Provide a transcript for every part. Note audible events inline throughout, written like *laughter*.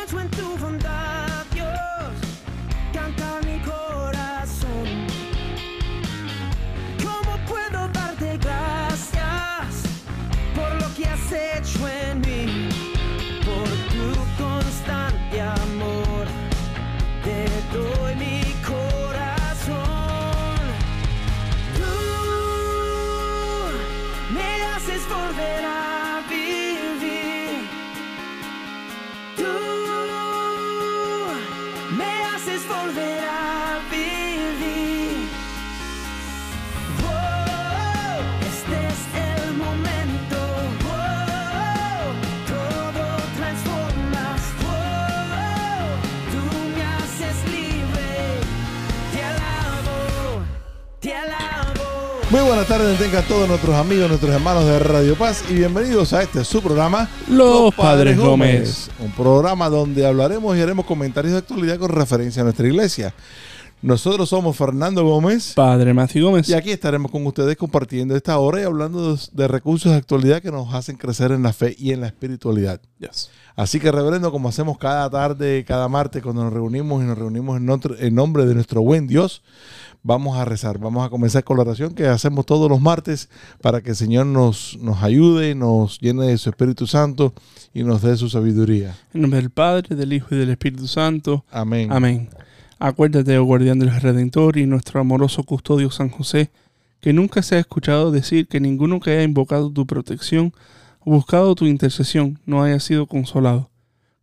pienso en tu bondad, Dios, buenas tardes, tengan todos nuestros amigos, nuestros hermanos de Radio Paz y bienvenidos a este su programa Los Padres Gómez. Un programa donde hablaremos y haremos comentarios de actualidad con referencia a nuestra iglesia. Nosotros somos Fernando Gómez Padre Matthew Gómez. y aquí estaremos con ustedes compartiendo esta hora y hablando de, de recursos de actualidad que nos hacen crecer en la fe y en la espiritualidad. Yes. Así que, reverendo, como hacemos cada tarde, cada martes, cuando nos reunimos y nos reunimos en, otro- en nombre de nuestro buen Dios, vamos a rezar. Vamos a comenzar con la oración que hacemos todos los martes para que el Señor nos, nos ayude, nos llene de su Espíritu Santo y nos dé su sabiduría. En nombre del Padre, del Hijo y del Espíritu Santo. Amén. Amén. Acuérdate, oh guardián del Redentor y nuestro amoroso custodio San José, que nunca se ha escuchado decir que ninguno que haya invocado tu protección o buscado tu intercesión no haya sido consolado.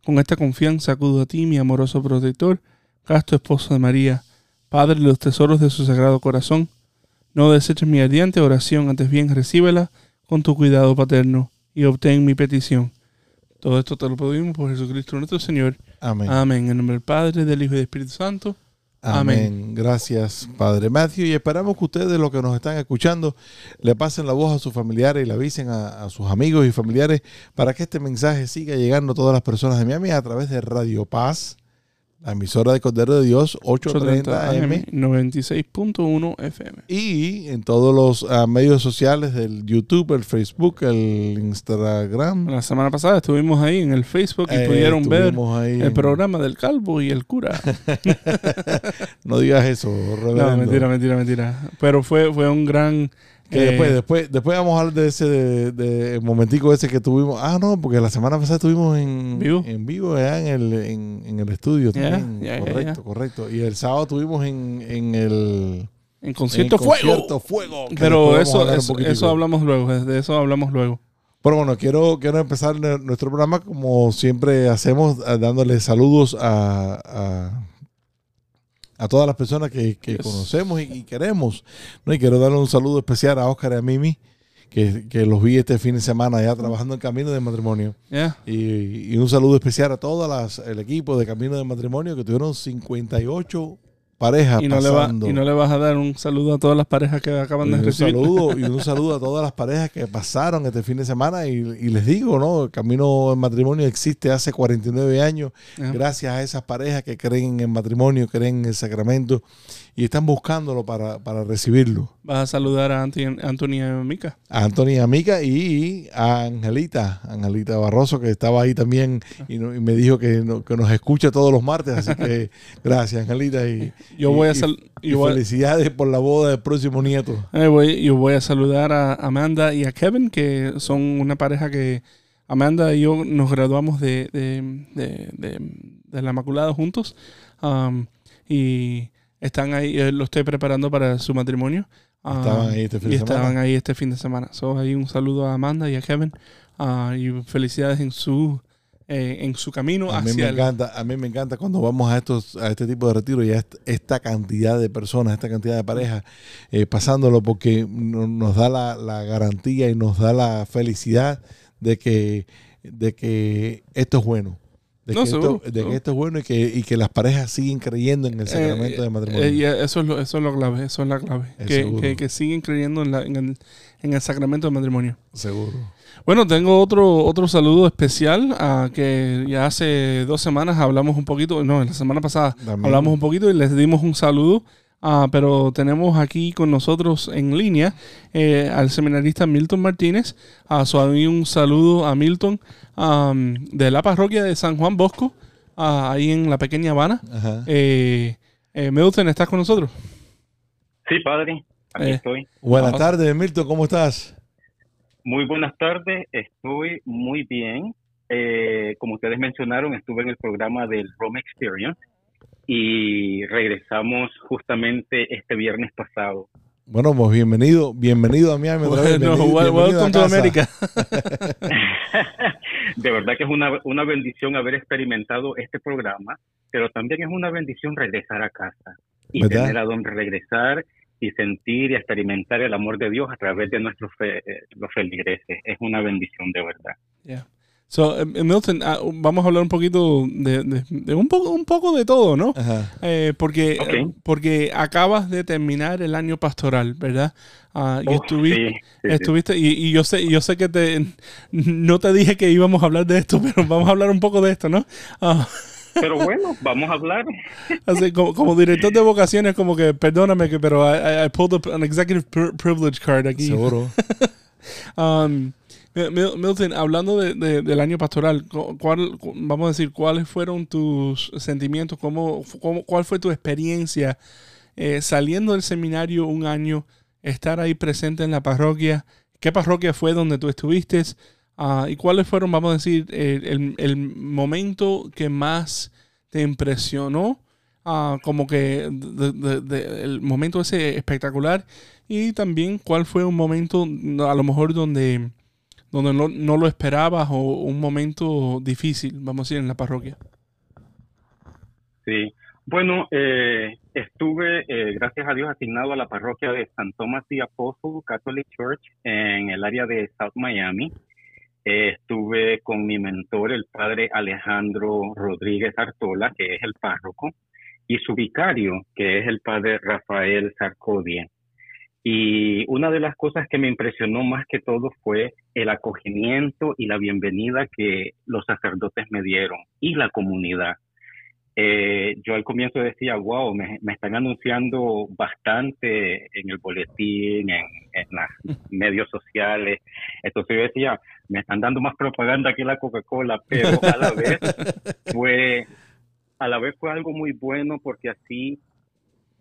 Con esta confianza acudo a ti, mi amoroso protector, casto esposo de María, Padre de los tesoros de su sagrado corazón. No deseches mi ardiente oración, antes bien recíbela con tu cuidado paterno y obtén mi petición. Todo esto te lo pedimos por Jesucristo nuestro Señor. Amén. Amén. En nombre del Padre, del Hijo y del Espíritu Santo. Amén. Gracias, Padre Matthew. Y esperamos que ustedes, los que nos están escuchando, le pasen la voz a sus familiares y le avisen a, a sus amigos y familiares para que este mensaje siga llegando a todas las personas de Miami a través de Radio Paz, la emisora de Cordero de Dios, 830 AM. 96.1 FM. Y en todos los ah, medios sociales del YouTube, el Facebook, el Instagram. La semana pasada estuvimos ahí en el Facebook y Eh, pudieron ver el en- programa del calvo y el cura. *laughs* No digas eso, no, reverendo. mentira, mentira, mentira. Pero fue, fue un gran... Que eh, después, después, después vamos a hablar de ese de, de momentico ese que tuvimos. Ah, no, porque la semana pasada estuvimos en ¿Vivo? en vivo allá en el, en, en el estudio también. correcto, correcto. Y el sábado estuvimos en, en el en concierto en fuego. Concierto Fuego. Pero eso, eso, hablamos luego, de eso hablamos luego. Pero bueno, quiero, quiero empezar nuestro programa como siempre hacemos, a- dándole saludos a, a, a todas las personas que, que Yes. conocemos y, y queremos. ¿no? Y quiero darle un saludo especial a Oscar y a Mimi, que, que los vi este fin de semana ya trabajando en Camino de Matrimonio. Y, y un saludo especial a todo el equipo de Camino de Matrimonio que tuvieron 58 parejas Y no, le va, y no le vas a dar un saludo a todas las parejas que acaban Y de un recibir. saludo y *laughs* un saludo a todas las parejas que pasaron este fin de semana y, y les digo, ¿no? El Camino en Matrimonio existe hace 49 años gracias a esas parejas que creen en matrimonio, creen en el sacramento y están buscándolo para, para recibirlo. Vas a saludar a Anti- Antonia Mica. A Antonia Amica y a Angelita, Angelita Barroso, que estaba ahí también y, no- y me dijo que, no- que nos escucha todos los martes, así que *laughs* gracias Angelita y, Yo y- voy a y- sal- y a- felicidades por la boda del próximo nieto. Eh, voy- yo voy a saludar a Amanda y a Kevin, que son una pareja que Amanda y yo nos graduamos de, de, de- de- la Inmaculada juntos. um, y están ahí, eh, lo estoy preparando para su matrimonio. Um, Estaban ahí este fin y de estaban semana. ahí este fin de semana. So, ahí un saludo a Amanda y a Kevin. ah, y felicidades en su, eh, en su camino A mí, me hacia el- encanta, a mí me encanta cuando vamos a estos a este tipo de retiro y a est- esta cantidad de personas, esta cantidad de parejas eh, pasándolo porque no- nos da la, la garantía y nos da la felicidad de que, de que esto es bueno. De, No, que, seguro, esto, de seguro. que esto es bueno y que, y que las parejas siguen creyendo en el sacramento Eh, de matrimonio. eh, eso, es lo, eso es lo clave, eso es la clave. Es Que, que, que siguen creyendo en, la- en el, en el sacramento del matrimonio. Seguro. Bueno, tengo otro, otro saludo especial a que ya hace dos semanas hablamos un poquito, no, la semana pasada También. hablamos un poquito y les dimos un saludo, ah, pero tenemos aquí con nosotros en línea eh, al seminarista Milton Martínez. A su un saludo a Milton de la parroquia de San Juan Bosco. ah, ahí en la pequeña Habana. Eh, eh, Milton, ¿estás con nosotros? Sí, padre, aquí Eh. estoy. Buenas Ah. tardes, Milton, ¿cómo estás? Muy buenas tardes, estoy muy bien. Eh, como ustedes mencionaron, estuve en el programa del Rome Experience y regresamos justamente este viernes pasado. Bueno, pues bienvenido, bienvenido a Miami. Bueno, bienvenido- bienvenido a welcome to casa. America. *laughs* De verdad que es una, una bendición haber experimentado este programa, pero también es una bendición regresar a casa y ¿Verdad? tener a donde regresar y sentir y experimentar el amor de Dios a través de nuestros fe- eh, los feligreses. Es una bendición de verdad. Yeah. So, eh, Milton, ah, vamos a hablar un poquito de, de- de un poco un poco de todo, ¿no? Ajá. Eh, porque, Ok. porque acabas de terminar el año pastoral, ¿verdad? Y Oh, estuviste, sí, sí, sí. estuviste y, y yo sé, y yo sé que te *laughs* no te dije que íbamos a hablar de esto, *laughs* pero vamos a hablar un poco de esto, ¿no? Ah, Pero bueno, vamos a hablar. *laughs* así, como, como director de vocaciones, como que perdóname que, pero I, I- pulled up an executive pri- privilege card aquí. Seguro. Um, Milton, hablando de- de- del año pastoral, cu- ¿cuál, cu- vamos a decir, cuáles fueron tus sentimientos? ¿Cómo, cómo- ¿Cuál fue tu experiencia eh, saliendo del seminario un año, estar ahí presente en la parroquia? ¿Qué parroquia fue donde tú estuviste? Ah, ¿Y cuáles fueron, vamos a decir, el, momento que más te impresionó? Ah, como que el momento ese espectacular y también cuál fue un momento a lo mejor donde donde no, no lo esperabas o un momento difícil, vamos a decir, en la parroquia. Sí. Bueno, eh, estuve, eh, gracias a Dios, asignado a la parroquia de San Thomas the Apostle Catholic Church en el área de South Miami. Eh, estuve con mi mentor, el padre Alejandro Rodríguez Artola, que es el párroco, y su vicario, que es el padre Rafael Sarcodia. Y una de las cosas que me impresionó más que todo fue el acogimiento y la bienvenida que los sacerdotes me dieron y la comunidad. Eh, yo al comienzo decía, wow, me, me están anunciando bastante en el boletín, en, en los *laughs* medios sociales. Entonces yo decía, me están dando más propaganda que la Coca-Cola, pero a la vez *laughs* fue, a la vez fue algo muy bueno porque así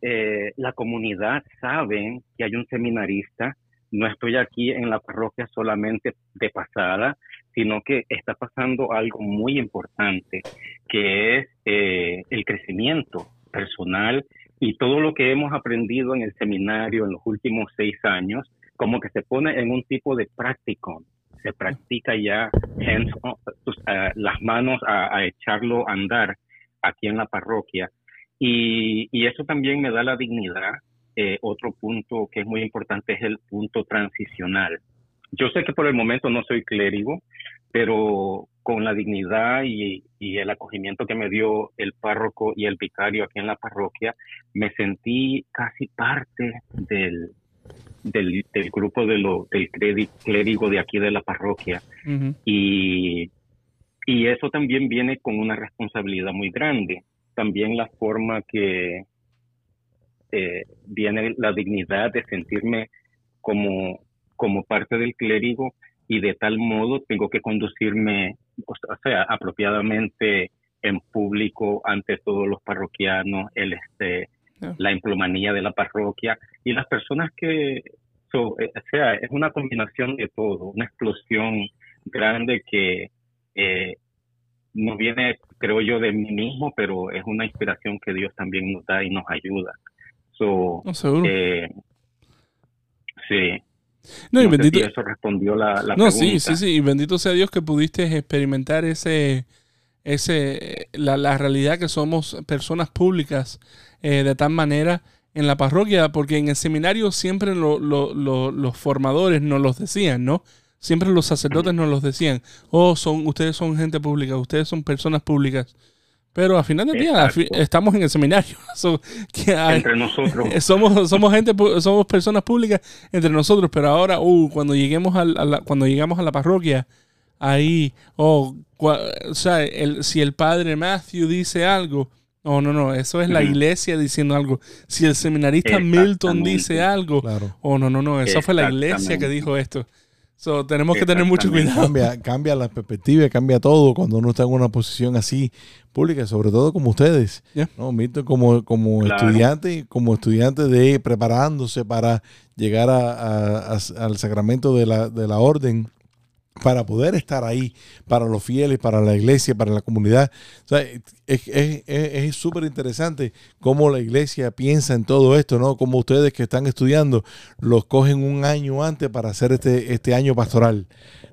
eh, la comunidad sabe que hay un seminarista. No estoy aquí en la parroquia solamente de pasada, sino que está pasando algo muy importante, que es eh, el crecimiento personal y todo lo que hemos aprendido en el seminario en los últimos seis años, como que se pone en un tipo de práctico, se practica ya hands on, uh, las manos a, echarlo a andar aquí en la parroquia. Y, y eso también me da la dignidad. Eh, otro punto que es muy importante es el punto transicional. Yo sé que por el momento no soy clérigo, pero con la dignidad y, y, el acogimiento que me dio el párroco y el vicario aquí en la parroquia, me sentí casi parte del, del, del grupo de lo, del clérigo de aquí de la parroquia. Uh -huh. y, y eso también viene con una responsabilidad muy grande. También la forma que eh, viene la dignidad de sentirme como, como parte del clérigo y de tal modo tengo que conducirme, o sea, apropiadamente en público ante todos los parroquianos, el, este, yeah. la emplomanía de la parroquia y las personas que, so, o sea, es una combinación de todo, una explosión grande que eh, no viene, creo yo, de mí mismo, pero es una inspiración que Dios también nos da y nos ayuda. So, no, seguro. Eh, sí. No, y no bendito. Si eso respondió la, la no, pregunta. sí, sí, sí. Y bendito sea Dios que pudiste experimentar ese, ese, la, la realidad que somos personas públicas eh, de tal manera en la parroquia, porque en el seminario siempre lo, lo, lo, los formadores nos los decían, ¿no? Siempre los sacerdotes nos los decían, oh, son, ustedes son gente pública, ustedes son personas públicas. Pero al final del día fi, estamos en el seminario. *laughs* So, que hay, entre nosotros. *laughs* Somos, somos gente, somos personas públicas entre nosotros, pero ahora, uh, cuando lleguemos a, a la, cuando llegamos a la parroquia, ahí, oh, cua, o sea, el, si el padre Matthew dice algo, no, no, no, eso es la iglesia diciendo algo. Si el seminarista Milton dice algo, claro. oh, no, no, no, eso fue la iglesia que dijo esto. So, tenemos que tener mucho cuidado. Cambia, cambia la perspectiva, cambia todo cuando uno está en una posición así pública, sobre todo como ustedes. ¿no? Milton como, como Claro. estudiante, como estudiante de preparándose para llegar a- a- a- al sacramento de la, de la orden, para poder estar ahí para los fieles, para la iglesia, para la comunidad. O sea, es súper interesante cómo la iglesia piensa en todo esto, ¿no? Como ustedes que están estudiando los cogen un año antes para hacer este, este año pastoral,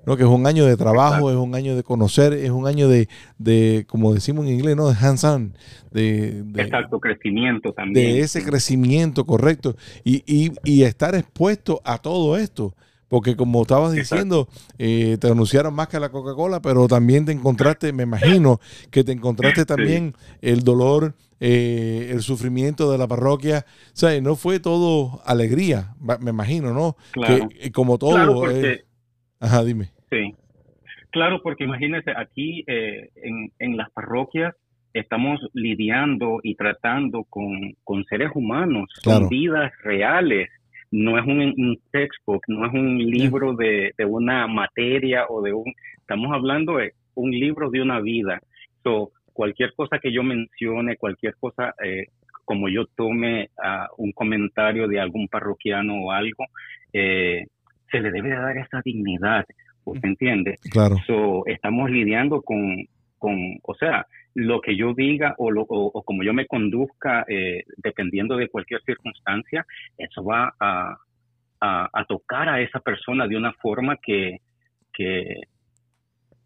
¿no? Que es un año de trabajo, es un año de conocer, es un año de, de como decimos en inglés, ¿no? De hands-on, de, de, Exacto, crecimiento también. de ese crecimiento correcto y, y, y estar expuesto a todo esto. Porque como estabas diciendo, eh, te anunciaron más que la Coca-Cola, pero también te encontraste, me imagino, que te encontraste también el dolor, eh, el sufrimiento de la parroquia. O sea, no fue todo alegría, me imagino, ¿no? Claro. Que, eh, como todo... Claro, porque, eh, ajá, dime. sí. Claro, porque imagínese, aquí eh, en, en las parroquias estamos lidiando y tratando con, con seres humanos, Claro. son vidas reales. No es un, un textbook, no es un libro de, de una materia o de un... Estamos hablando de un libro de una vida. So, cualquier cosa que yo mencione, cualquier cosa, eh, como yo tome ah, un comentario de algún parroquiano o algo, eh, se le debe dar esa dignidad, ¿usted entiende? Claro, So, estamos lidiando con, con, o sea, lo que yo diga o, lo, o, o como yo me conduzca, eh, dependiendo de cualquier circunstancia, eso va a, a, a tocar a esa persona de una forma que, que,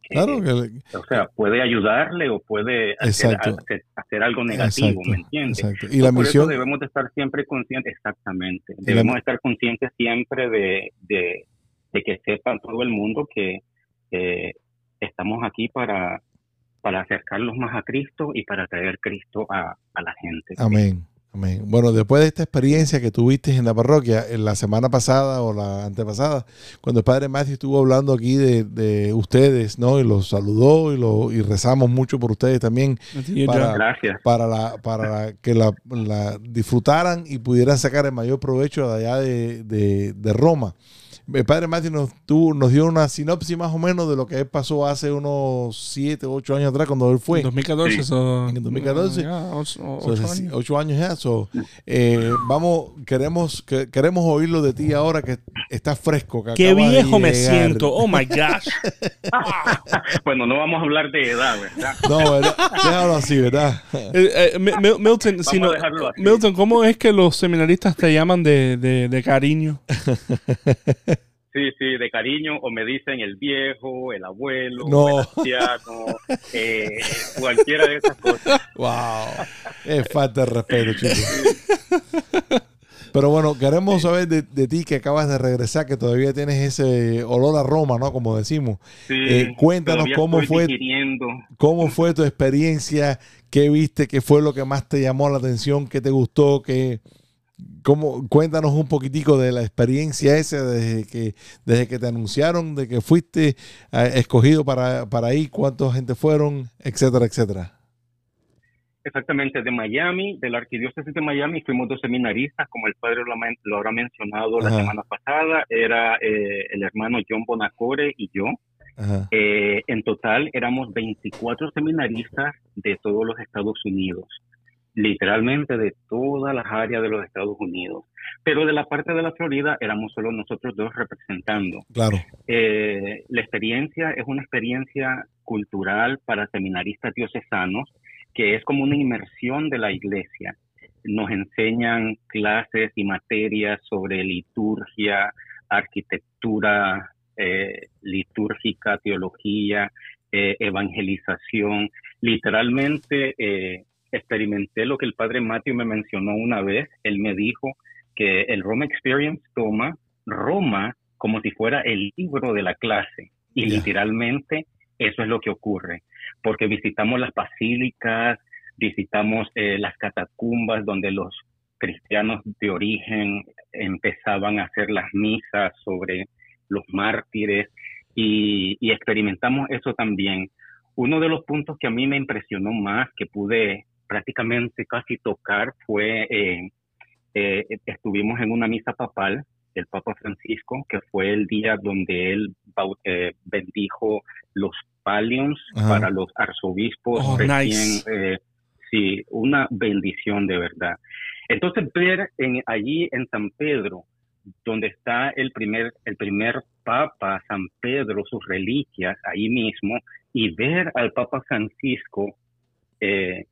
que, claro que... o sea, puede ayudarle o puede hacer, hacer, hacer algo negativo, Exacto, ¿me entiendes? exacto. Y la Por misión... eso debemos de estar siempre conscientes, exactamente. la- Debemos estar conscientes siempre de, de, de que sepa todo el mundo que eh, estamos aquí para, para acercarlos más a Cristo y para traer Cristo a, a la gente. Amén. Amén. Bueno, después de esta experiencia que tuviste en la parroquia, en la semana pasada o la antepasada, cuando el padre Matthew estuvo hablando aquí de, de ustedes, ¿no? Y los saludó y, lo, y rezamos mucho por ustedes también Para-. Gracias. para, la, para que la, la disfrutaran y pudieran sacar el mayor provecho de allá de, de- de Roma. El padre Matthew nos, tuvo- nos dio una sinopsis más o menos de lo que él pasó hace unos 7 o 8 años atrás cuando él fue. En 2014. Sí. so- En el 2014. ya, ocho- So, ocho hace años. años ya. so, eh, vamos, queremos, que- queremos oírlo de ti ahora que estás fresco. que Qué acabas de viejo me siento. Oh my gosh. *laughs* bueno, no vamos a hablar de edad, ¿verdad? No, ¿verdad? déjalo así, ¿verdad? Eh, eh, Mi- Mi- Milton, si a no- dejarlo así. Milton, ¿cómo es que los seminaristas te llaman de, de, de cariño? *laughs* Sí, sí, de cariño, o me dicen el viejo, el abuelo, No. el anciano, eh, cualquiera de esas cosas. Wow. Es falta de respeto, chicos. Pero bueno, queremos saber de, de ti que acabas de regresar, que todavía tienes ese olor a Roma, ¿no? Como decimos. Sí, Eh, cuéntanos cómo fue- digiriendo. ¿Cómo fue tu experiencia? ¿Qué viste? ¿Qué fue lo que más te llamó la atención? ¿Qué te gustó? ¿Qué, cómo, cuéntanos un poquitico de la experiencia esa desde que, desde que te anunciaron de que fuiste eh, escogido para, para ahí, cuánta gente fueron, etcétera, etcétera. Exactamente, de Miami, de la Arquidiócesis de Miami, fuimos dos seminaristas, como el padre lo, habrá mencionado la semana pasada, era eh, el hermano John Bonacore y yo. Eh, en total éramos 24 seminaristas de todos los Estados Unidos, literalmente de todas las áreas de los Estados Unidos. Pero de la parte de la Florida éramos solo nosotros dos representando. Claro, Eh, la experiencia es una experiencia cultural para seminaristas diocesanos que es como una inmersión de la iglesia. Nos enseñan clases y materias sobre liturgia, arquitectura eh, litúrgica, teología, eh, evangelización. Literalmente eh, experimenté lo que el padre Matthew me mencionó una vez. Él me dijo que el Roma Experience toma Roma como si fuera el libro de la clase. Y literalmente eso es lo que ocurre, porque visitamos las basílicas, visitamos eh, las catacumbas donde los cristianos de origen empezaban a hacer las misas sobre los mártires y, y experimentamos eso también. Uno de los puntos que a mí me impresionó más, que pude prácticamente casi tocar, fue eh, eh, estuvimos en una misa papal el Papa Francisco, que fue el día donde él eh, bendijo los palions Ajá. para los arzobispos Oh, recién, nice. eh, sí, una bendición de verdad. Entonces ver en, allí en San Pedro, donde está el primer, el primer Papa, San Pedro, sus reliquias, ahí mismo, y ver al Papa Francisco eh,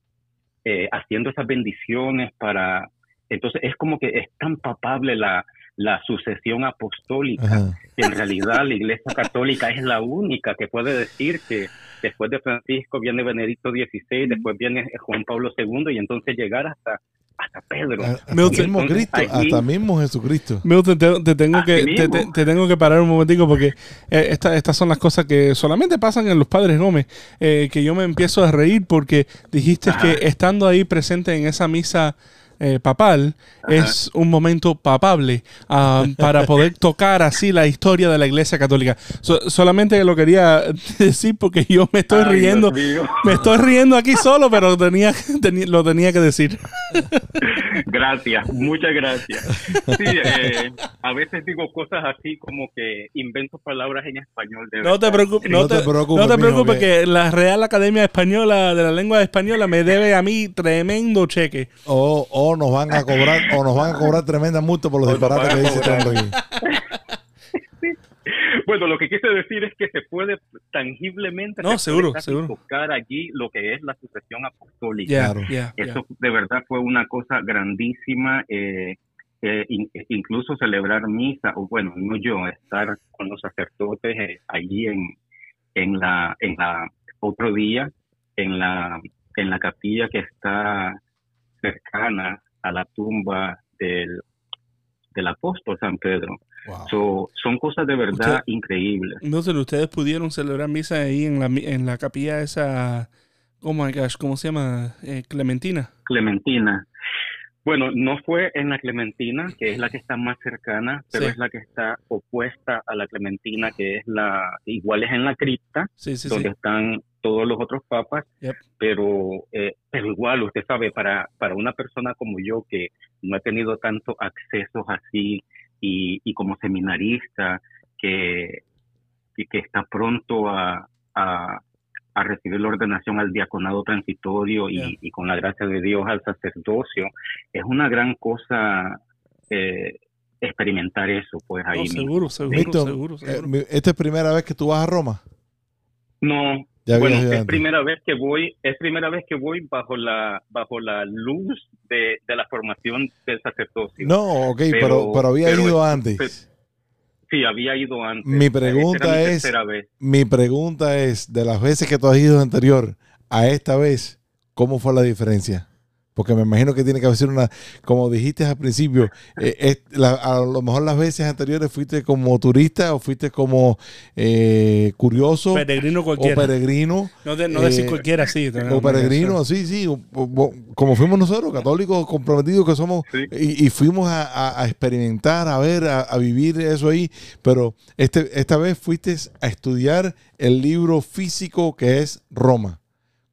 eh, haciendo esas bendiciones para... Entonces es como que es tan papable la, la sucesión apostólica Ajá. que en realidad la Iglesia Católica es la única que puede decir que después de Francisco viene Benedicto XVI, después viene Juan Pablo II y entonces llegar hasta, hasta Pedro. A- Milton, mismo entonces, Cristo, allí- hasta mismo Jesucristo. Milton, te, te tengo que, te, mismo. te- te tengo que parar un momentico porque eh, esta- estas son las cosas que solamente pasan en los padres Gómez, eh, que yo me empiezo a reír porque dijiste Ajá. que estando ahí presente en esa misa eh, papal es un momento papable ah, para poder *laughs* tocar así la historia de la Iglesia Católica. So- solamente lo quería *laughs* decir porque yo me estoy Ay, riendo. Me estoy riendo aquí solo, pero tenía, teni- lo tenía que decir. *laughs* Gracias, muchas gracias. Sí, eh, a veces digo cosas así como que invento palabras en español. De No te preocupes, no, No te te, preocupes, no te preocupes que- la Real Academia Española de la Lengua Española me debe a mí tremendo cheque. O, o nos van a cobrar, o nos van a cobrar tremenda multa por los disparates que dice este *laughs* aquí. Bueno, lo que quise decir es que se puede tangiblemente No, se seguro, puede seguro. tocar allí lo que es la sucesión apostólica. Claro. Eso de verdad fue una cosa grandísima. eh, eh, in- incluso celebrar misa, o bueno, no yo, estar con los sacerdotes eh, allí en, en la en la otro día en la en la capilla que está cercana a la tumba del del apóstol San Pedro. Wow. So, son cosas de verdad Usted- increíbles. Entonces, ustedes pudieron celebrar misa ahí en la, en la capilla esa, oh my gosh, ¿cómo se llama? Eh, Clementina. Clementina. Bueno, no fue en la Clementina, que es la que está más cercana, pero Sí. es la que está opuesta a la Clementina, que es la, igual es en la cripta, Sí, sí, donde están todos los otros papas, Yep. pero, eh, pero igual, usted sabe, para, para una persona como yo que no ha tenido tantos accesos así y, y como seminarista que, y que está pronto a, a, a recibir la ordenación al diaconado transitorio y, Yeah. y con la gracia de Dios al sacerdocio, es una gran cosa eh, experimentar eso, pues ahí No, seguro, seguro, seguro, eh, seguro. esta es primera vez que tú vas a Roma. No, Ya bueno, es antes. primera vez que voy, es primera vez que voy bajo la bajo la luz de, de la formación del sacerdocio. No, ok, pero, Pero- pero había pero- ido antes. Sí, había ido antes. Mi pregunta es-. Mi pregunta es, de las veces que tú has ido anterior a esta vez, ¿cómo fue la diferencia? Porque me imagino que tiene que haber una, como dijiste al principio, eh, es- la- a lo mejor las veces anteriores fuiste como turista o fuiste como eh, curioso Peregrino o cualquiera. peregrino. no de- no decir eh, cualquiera, sí. O peregrino, sí, sí, o- o- como fuimos nosotros, católicos comprometidos que somos, Sí. y, y fuimos a, a- a experimentar, a ver, a, a vivir eso ahí, pero este, esta vez fuiste a estudiar el libro físico que es Roma.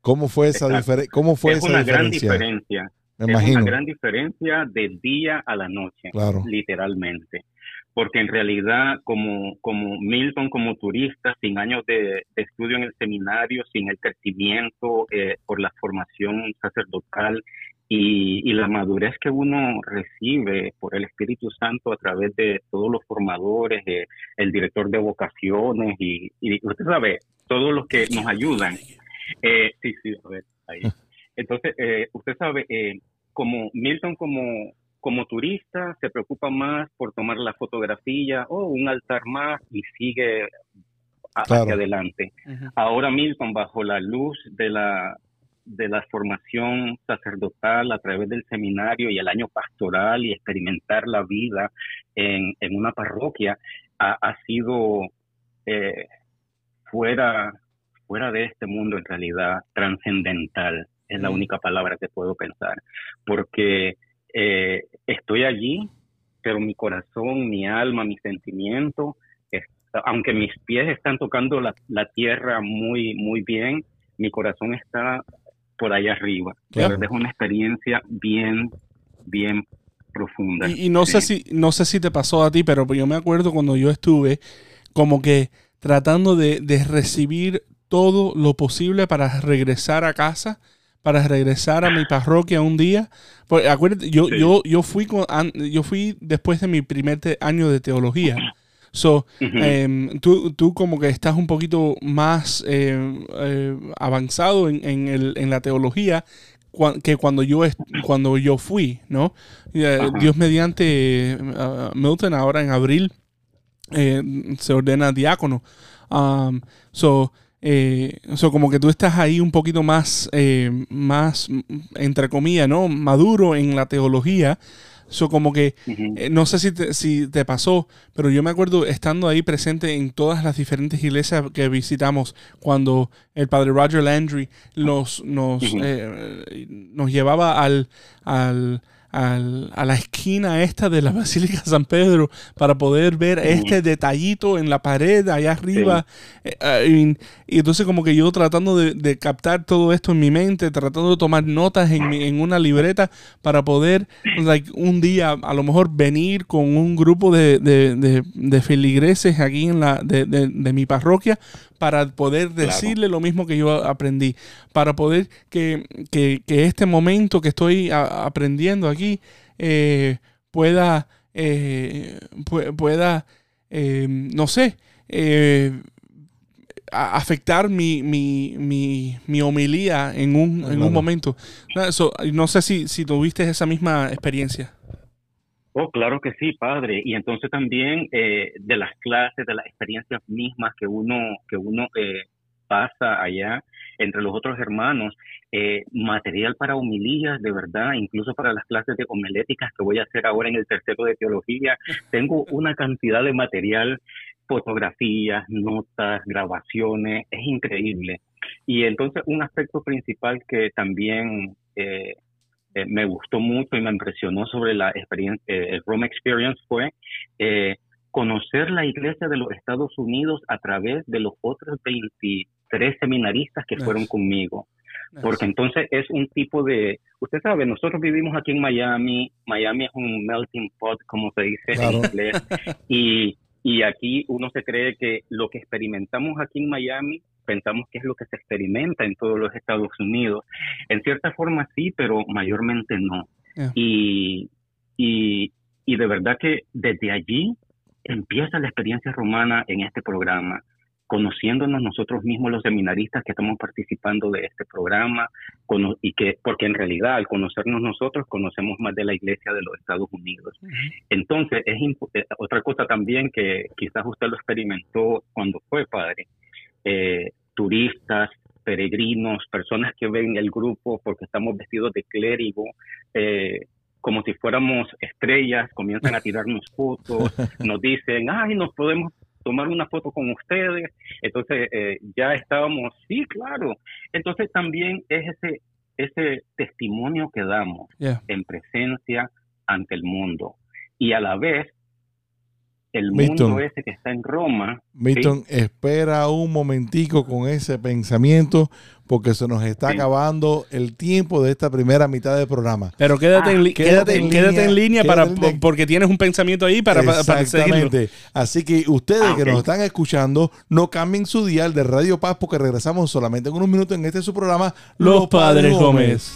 ¿Cómo fue esa, Exacto. difere- cómo fue es esa una gran diferencia? diferencia. Me es imagino. una gran diferencia del día a la noche, Claro. literalmente. Porque en realidad, como, como Milton, como turista, sin años de, de estudio en el seminario, sin el crecimiento eh, por la formación sacerdotal y, y la madurez que uno recibe por el Espíritu Santo a través de todos los formadores, eh, el director de vocaciones y, y usted sabe, todos los que nos ayudan. *laughs* Eh, sí, sí, a ver, ahí. *laughs* Entonces, eh, usted sabe, eh, como Milton como, como turista se preocupa más por tomar la fotografía o un altar más y sigue a- Claro. hacia adelante. Ahora Milton, bajo la luz de la, de la formación sacerdotal a través del seminario y el año pastoral y experimentar la vida en, en una parroquia, ha, ha sido eh, fuera, fuera de este mundo en realidad trascendental. Es la única palabra que puedo pensar. Porque eh, estoy allí, pero mi corazón, mi alma, mi sentimiento, está- aunque mis pies están tocando la, la tierra muy, muy bien, mi corazón está por allá arriba. Claro. Es una experiencia bien, bien profunda. Y, y no sé si no sé si te pasó a ti, pero yo me acuerdo cuando yo estuve como que tratando de, de recibir todo lo posible para regresar a casa, para regresar a mi parroquia un día. Porque acuérdate, yo, Sí. yo, yo fui con, yo fui después de mi primer te- año de teología. So, em, tú, tú como que estás un poquito más eh, eh, avanzado en, en el- en la teología que cuando yo cuando yo fui, ¿no? Eh. Dios mediante eh, Milton ahora en abril se ordena diácono. Um, so, eh, so, como que tú estás ahí un poquito más, eh, más, entre comillas, ¿no? Maduro en la teología. So, como que, eh, no sé si te, si te pasó, pero yo me acuerdo estando ahí presente en todas las diferentes iglesias que visitamos cuando el padre Roger Landry nos, nos, eh, nos llevaba al, al, al- a la esquina esta de la Basílica de San Pedro para poder ver este detallito en la pared allá arriba. Eh, eh, y, y entonces como que yo tratando de, de captar todo esto en mi mente, tratando de tomar notas en, en una libreta para poder like, un día a lo mejor venir con un grupo de, de, de- de feligreses aquí en la de mi parroquia para poder decirle lo mismo que yo aprendí, para poder que, que- que este momento que estoy a- aprendiendo aquí eh, pueda, eh, pu- pueda, eh, no sé, eh, afectar mi, mi, mi, mi homilía en un, en Claro. un momento. So, no sé si, si tuviste esa misma experiencia. Oh, claro que sí, padre. Y entonces también eh, de las clases, de las experiencias mismas que uno, que uno eh, pasa allá entre los otros hermanos, eh, material para homilías, de verdad, incluso para las clases de homiléticas que voy a hacer ahora en el tercero de teología, *laughs* tengo una cantidad de material, fotografías, notas, grabaciones, es increíble. Y entonces un aspecto principal que también eh, eh, me gustó mucho y me impresionó sobre la experiencia, eh, el Rome Experience fue eh, conocer la iglesia de los Estados Unidos a través de los otros 23 seminaristas que Nice. fueron conmigo. Porque entonces es un tipo de, usted sabe, nosotros vivimos aquí en Miami, Miami es un melting pot, como se dice Claro. en inglés, y, y aquí uno se cree que lo que experimentamos aquí en Miami, pensamos que es lo que se experimenta en todos los Estados Unidos. En cierta forma sí, pero mayormente no. Yeah. Y, y, y de verdad que desde allí empieza la experiencia romana en este programa, conociéndonos nosotros mismos los seminaristas que estamos participando de este programa, cono- y que, porque en realidad al conocernos nosotros conocemos más de la iglesia de los Estados Unidos. Entonces, es eh, otra cosa también que quizás usted lo experimentó cuando fue padre, eh, turistas, peregrinos, personas que ven el grupo porque estamos vestidos de clérigo, eh, como si fuéramos estrellas, comienzan a *laughs* tirarnos fotos, nos dicen, ay, nos podemos tomar una foto con ustedes. Entonces, eh, ya estábamos, sí, claro. Entonces, también es ese, ese testimonio que damos Yeah. en presencia ante el mundo. Y a la vez, el Milton. mundo ese que está en Roma, Milton, espera un momentico con ese pensamiento porque se nos está Sí. acabando el tiempo de esta primera mitad del programa. Pero quédate, Ah, en, li- quédate quédate, en quédate línea, en línea para, quédate en línea. porque tienes un pensamiento ahí para, para, para seguirlo. Exactamente. Así que ustedes Ah, que nos están escuchando, no cambien su dial de Radio Paz porque regresamos solamente en unos minutos en este su programa Los Padres Gómez.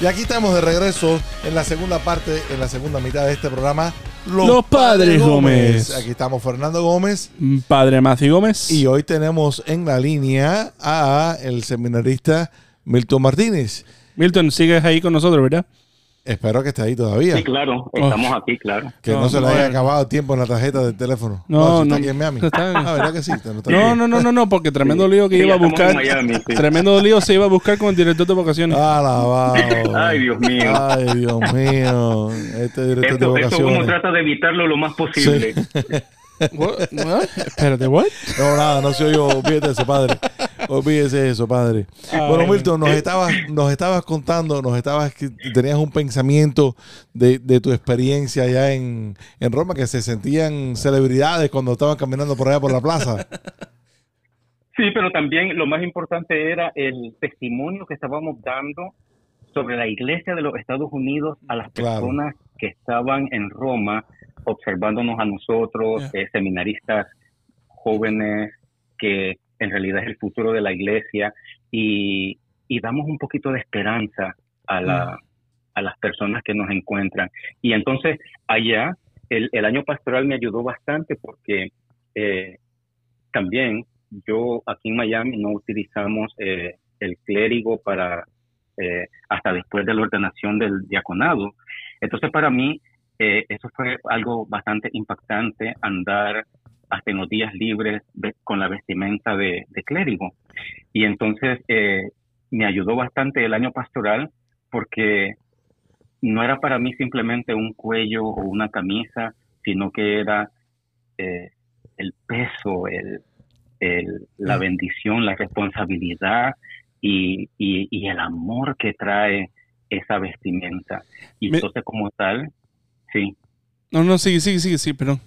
Y aquí estamos de regreso en la segunda parte, en la segunda mitad de este programa, Los Padres Gómez. Aquí estamos Fernando Gómez Padre Matthew Gómez. y hoy tenemos en la línea a el seminarista Milton Martínez. Milton, sigues ahí con nosotros, ¿verdad? Espero que esté ahí todavía. Sí, claro, estamos aquí, claro. Que no, No, se le no, haya acabado el tiempo en la tarjeta del teléfono. No, si está no. aquí en Miami. Está- Ah, ¿verdad que sí? No, está No, no, no, no, no, porque tremendo Sí. lío que Sí, iba a buscar. en Miami, sí. Tremendo lío se iba a buscar con el director de vacaciones. Alabado. Ay, Dios mío. Ay, Dior mío. Este director Esto, de esto uno vacaciones. trata de evitarlo lo más posible. What? What? Espérate, ¿what? No, nada, no soy yo. Olvídate eso, padre. Olvídese eso, padre. Bueno, Milton, nos estabas, nos estabas contando, nos estabas que tenías un pensamiento de, de tu experiencia allá en, en Roma, que se sentían celebridades cuando estaban caminando por allá por la plaza. Sí, pero también lo más importante era el testimonio que estábamos dando sobre la iglesia de los Estados Unidos a las Claro. personas que estaban en Roma observándonos a nosotros, Yeah. eh, seminaristas jóvenes, que en realidad es el futuro de la iglesia, y, y damos un poquito de esperanza a, la, a las personas que nos encuentran. Y entonces allá, el, el año pastoral me ayudó bastante porque eh, también yo aquí en Miami no utilizamos eh, el clérigo para eh, hasta después de la ordenación del diaconado. Entonces para mí eh, eso fue algo bastante impactante andar hasta en los días libres con la vestimenta de, de clérigo. Y entonces eh, me ayudó bastante el año pastoral porque no era para mí simplemente un cuello o una camisa, sino que era eh, el peso, el, el- la Mm. bendición, la responsabilidad y, y- y el amor que trae esa vestimenta. Y entonces como tal, sí, No, no, sí, sí, sí, sí, perdón.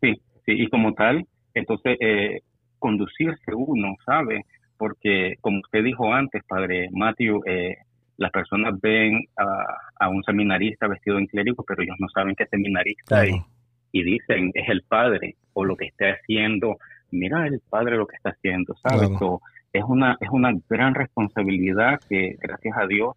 sí, sí, y como tal, entonces eh, conducirse uno, ¿sabe? Porque como usted dijo antes, padre Matthew, eh, las personas ven a, a un seminarista vestido en clérigo, pero ellos no saben es seminarista Claro. y dicen es el padre o lo que está haciendo, mira el padre lo que está haciendo, ¿sabes? Claro. So, es una es una gran responsabilidad que gracias a Dios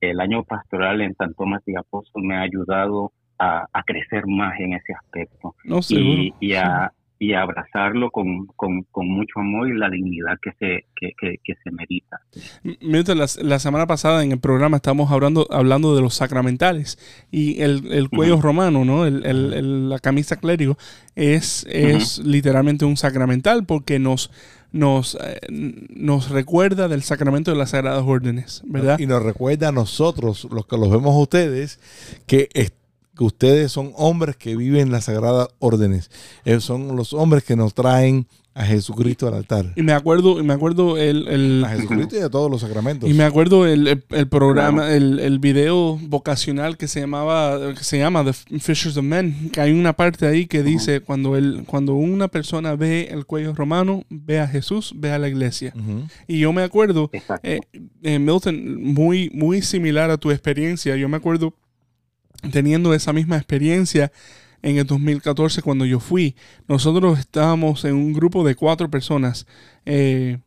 el año pastoral en San Tomás y Apóstol me ha ayudado a, a crecer más en ese aspecto No, y, y a, y a abrazarlo con, con, con mucho amor y la dignidad que se, que, que, que se merita. M- Milton, la, la semana pasada en el programa estábamos hablando, hablando de los sacramentales y el, el cuello romano, ¿no? El- el- el- la camisa clérigo es, es literalmente un sacramental porque nos, nos, eh, nos recuerda del sacramento de las sagradas órdenes, ¿verdad? Y nos recuerda a nosotros, los que los vemos a ustedes, que, es- que ustedes son hombres que viven las sagradas órdenes. Eh, son los hombres que nos traen a Jesucristo al altar. Y me acuerdo, y me acuerdo el, el- A Jesucristo y a todos los sacramentos. y me acuerdo el, el- el programa, el, el video vocacional que se llamaba, que se llama The Fishers of Men, que hay una parte ahí que dice cuando el, cuando una persona ve el cuello romano, ve a Jesús, ve a la iglesia. Ujú. Y yo me acuerdo, eh, eh, Milton, muy, muy similar a tu experiencia. Yo me acuerdo teniendo esa misma experiencia en el 2014 cuando yo fui. Nosotros estábamos en un grupo de cuatro personas eh,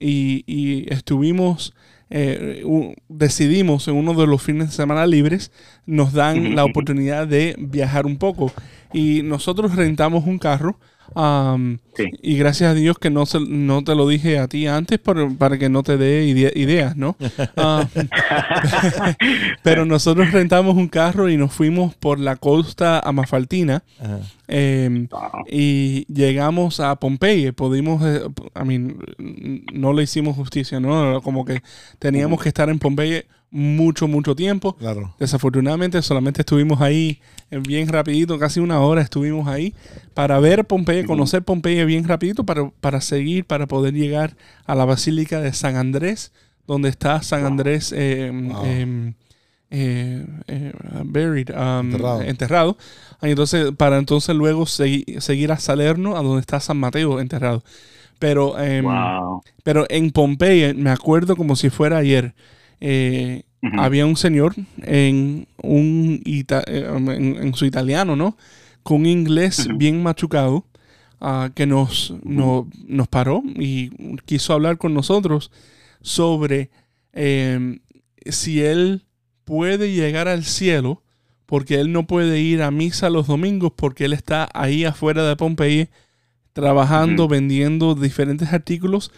y, y estuvimos, eh, decidimos en uno de los fines de semana libres, nos dan la oportunidad de viajar un poco. Y nosotros rentamos un carro. Sí. y gracias a Dios que no, se- no te lo dije a ti antes para, para que no te dé ide- ideas, ¿no? *laughs* Ah, *laughs* pero nosotros rentamos un carro y nos fuimos por la costa amafaltina. Em, Wow. y llegamos a Pompeya. Pudimos, eh, I mean, no le hicimos justicia, ¿no? Como que teníamos que estar en Pompeya mucho, mucho tiempo. Claro. Desafortunadamente solamente estuvimos ahí eh, bien rapidito, casi una hora estuvimos ahí para ver Pompeya, conocer Pompeya bien rapidito para, para seguir, para poder llegar a la Basílica de San Andrés, donde está San Andrés eh, Wow. em, eh, eh, buried, um, Enterrado. enterrado. Y entonces, para entonces luego segui- seguir a Salerno, a donde está San Mateo enterrado. Pero, em, Wow. pero en Pompeya, me acuerdo como si fuera ayer, eh, había un señor en, un ita- eh, en, en su italiano, ¿no? Con un inglés bien machucado, ah, que nos, no- nos paró y quiso hablar con nosotros sobre eh, si él puede llegar al cielo porque él no puede ir a misa los domingos porque él está ahí afuera de Pompeya trabajando, vendiendo diferentes artículos.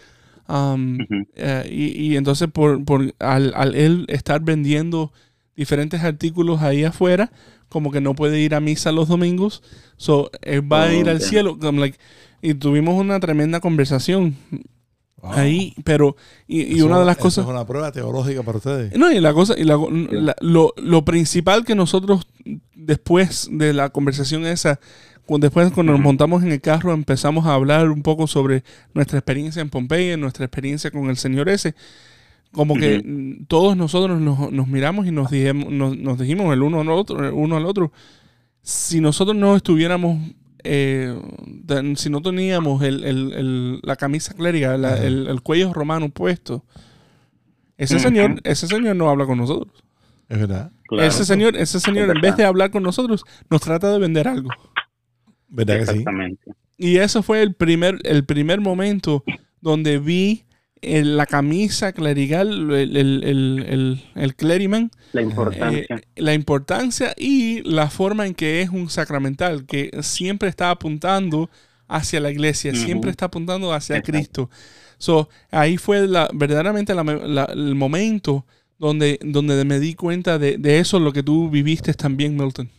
Um, Ujú. eh, y, y entonces por, por al, al él estar vendiendo diferentes artículos ahí afuera, como que no puede ir a misa los domingos, so él va a ir al Ok. cielo. I'm like, y tuvimos una tremenda conversación Wow. ahí, pero y, y Eso- una de las eso cosas es una prueba teológica para ustedes. no, y la cosa, y la- la- lo, lo principal que nosotros, después de la conversación esa, después cuando nos montamos en el carro, empezamos a hablar un poco sobre nuestra experiencia en Pompeya, nuestra experiencia con el señor ese. Como que mm, todos nosotros nos, nos miramos y nos, dijimos, nos, nos dijimos el uno al otro, el uno al otro, si nosotros no estuviéramos, eh, si no teníamos el, el- el- la camisa la- Ajá. el, el cuello romano puesto, ese señor, ese señor no habla con nosotros. Es verdad. Claro. Ese señor, ese señor, en vez de hablar con nosotros, nos trata de vender algo. ¿Verdad que sí? Exactamente. Y eso fue el primer, el primer momento donde vi en la camisa clerical, el, el, el, el- cleriman, La eh, importancia. la importancia y la forma en que es un sacramental, que siempre está apuntando hacia la iglesia, siempre está apuntando hacia Exacto. Cristo. So, ahí fue la, verdaderamente la- la- el momento donde, donde me di cuenta de, de eso, lo que tú viviste también, Milton.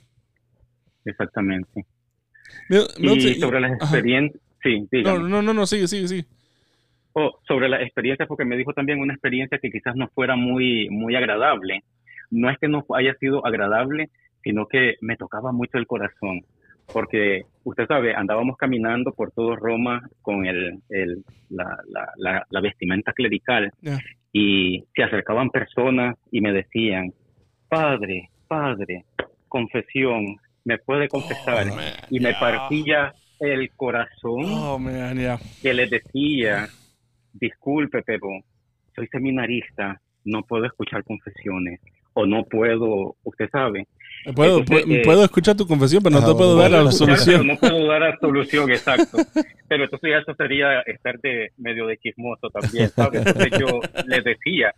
Exactamente. Y sobre las experiencias, sí. No, no, no, no, sigue, sigue, sigue. Oh, sobre la experiencia, porque me dijo también una experiencia que quizás no fuera muy, muy agradable. No es que no haya sido agradable, sino que me tocaba mucho el corazón. Porque, usted sabe, andábamos caminando por todo Roma con el, el- la, la, la, la vestimenta clerical Ya. y se acercaban personas y me decían, Padre, Padre, confesión, ¿me puede confesar? Oh, man, y me ya. partía el corazón Oh, man, ya. que les decía, disculpe, pero soy seminarista, no puedo escuchar confesiones o no puedo, usted sabe. Puedo, Entonces, pu- eh, puedo escuchar tu confesión, pero no te puedo puedo dar la escuchar, solución. no puedo dar la solución, exacto. *laughs* Pero entonces ya eso sería estar de medio de chismoso también, ¿sabe? Entonces yo les decía.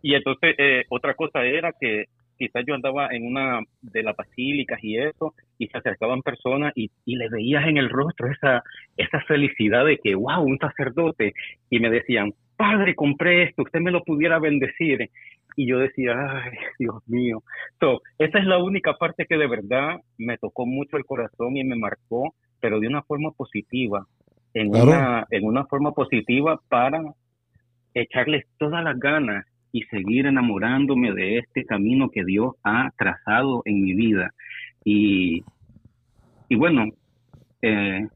Y entonces eh, otra cosa era que quizás yo andaba en una de las basílicas y eso, y se acercaban personas y, y le veías en el rostro esa, esa felicidad de que, wow, un sacerdote, y me decían, padre, compré esto, usted me lo pudiera bendecir. Y yo decía, ay, Dios mío. So, esa es la única parte que de verdad me tocó mucho el corazón y me marcó, pero de una forma positiva, en, Claro. una, en una forma positiva para echarles todas las ganas y seguir enamorándome de este camino que Dios ha trazado en mi vida. Y, y bueno, eh,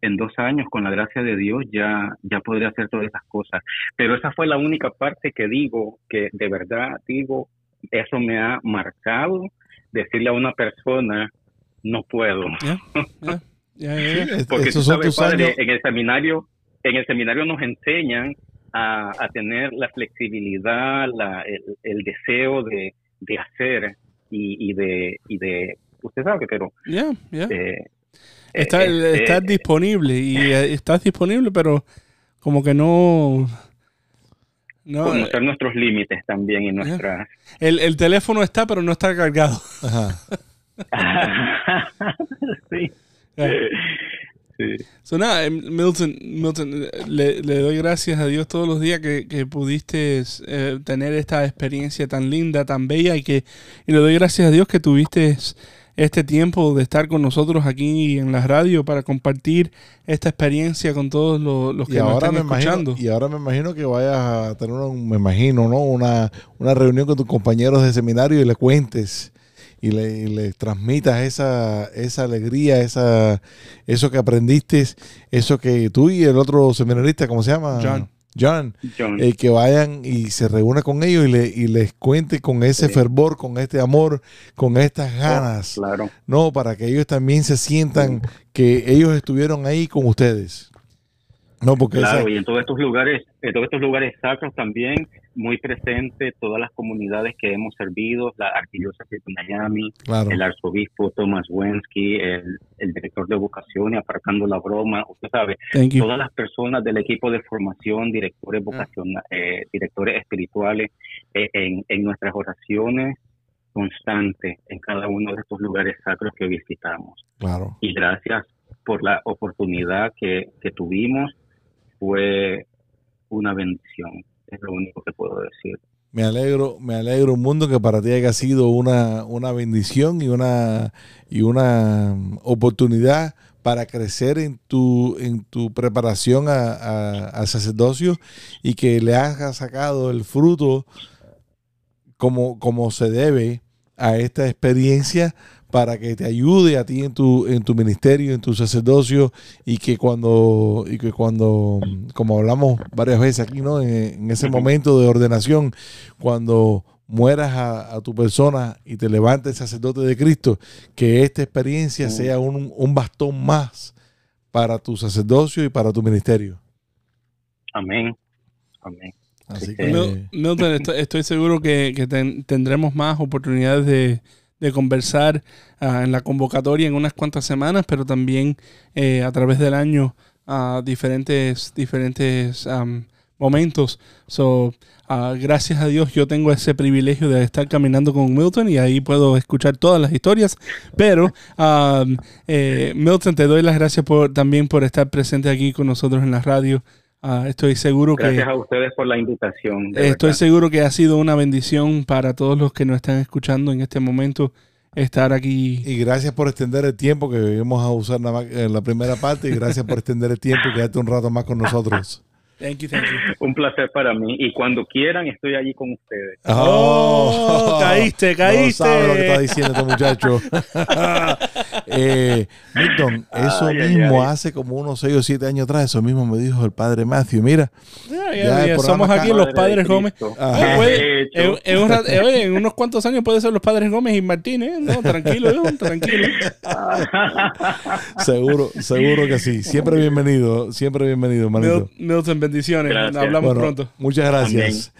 en dos años, con la gracia de Dios, ya, ya podré hacer todas esas cosas. Pero esa fue la única parte que digo, que de verdad digo, eso me ha marcado, decirle a una persona, no puedo. Porque esos tú sabes, padre, años. en el seminario, en el seminario nos enseñan a, a tener la flexibilidad, la, el, el deseo de, de hacer y, y de y de usted sabe, pero Ya, ya. eh, Está, eh, estás eh, disponible y eh, estás disponible, pero como que no. No, conocer nuestros límites también y nuestras el, el teléfono está, pero no está cargado. Ajá. *laughs* *laughs* sí. Sí. So, nada, eh, Milton, Milton le, le doy gracias a Dios todos los días que, que pudiste eh, tener esta experiencia tan linda, tan bella y que y le doy gracias a Dios que tuviste este tiempo de estar con nosotros aquí en la radio para compartir esta experiencia con todos los, los que Y nos ahora, están me imagino, escuchando. y ahora me imagino que vayas a tener, un, me imagino, ¿no? Una, una reunión con tus compañeros de seminario y le cuentes y le, y le transmitas esa, esa alegría, esa, eso que aprendiste, eso que tú y el otro seminarista, ¿cómo se llama? John. John, John, eh, que vayan y se reúna con ellos y, le, y les cuente con ese Sí. fervor, con este amor, con estas ganas, claro. no, para que ellos también se sientan que ellos estuvieron ahí con ustedes. No, porque esa- Claro, y en todos estos lugares, en todos estos lugares sacros también, muy presente todas las comunidades que hemos servido, la arquidiócesis de Miami, claro, el arzobispo Thomas Wensky, el, el director de vocación y aparcando la broma, usted sabe, Thank you. todas las personas del equipo de formación, directores vocacionales, directores espirituales, eh, en, en nuestras oraciones constante en cada uno de estos lugares sacros que visitamos. Claro. Y gracias por la oportunidad que, que tuvimos. Fue una bendición, es lo único que puedo decir. Me alegro, me alegro un mundo que para ti haya sido una, una bendición y una, y una oportunidad para crecer en tu, en tu preparación a- sacerdocio y que le hayas sacado el fruto como, como se debe a esta experiencia para que te ayude a ti en tu, en tu ministerio, en tu sacerdocio y que cuando, y que cuando, como hablamos varias veces aquí, ¿no? En, en ese momento de ordenación, cuando mueras a, a tu persona y te levantes sacerdote de Cristo, que esta experiencia sea un, un bastón más para tu sacerdocio y para tu ministerio. Amén. Amén. Así Sí. que, Mil- Milton, estoy, estoy seguro que, que ten- tendremos más oportunidades de, de conversar ah, en la convocatoria en unas cuantas semanas, pero también eh, a través del año a diferentes, diferentes am, momentos. So, ah, gracias a Dios yo tengo ese privilegio de estar caminando con Milton y ahí puedo escuchar todas las historias. Pero, am, eh, Milton, te doy las gracias por, también por estar presente aquí con nosotros en la radio. Ah, estoy seguro que... Gracias a ustedes por la invitación. Estoy verdad. seguro que ha sido una bendición para todos los que nos están escuchando en este momento estar aquí. y gracias por extender el tiempo que íbamos a usar nada más en la primera parte y gracias por extender el tiempo y quedarte un rato más con nosotros. Thank you, thank you. *laughs* Un placer para mí. Y cuando quieran, estoy allí con ustedes. Oh, caíste, caíste. No sabe lo que está diciendo este muchacho. *laughs* eh, Milton, eso Ay, ay, mismo ay. hace como unos 6 o 7 años atrás, eso mismo me dijo el padre Matthew. Mira, Ya, ya, Ya, somos aquí los padres Gómez. Oh, en, en un eh, en unos cuantos años puede ser los padres Gómez y Martínez. No, tranquilo, yo, tranquilo. seguro, seguro que sí. Siempre bienvenido, siempre bienvenido, hermanito. Mil- Milton, bendiciones. Gracias. Hablamos Bueno, pronto. Muchas gracias.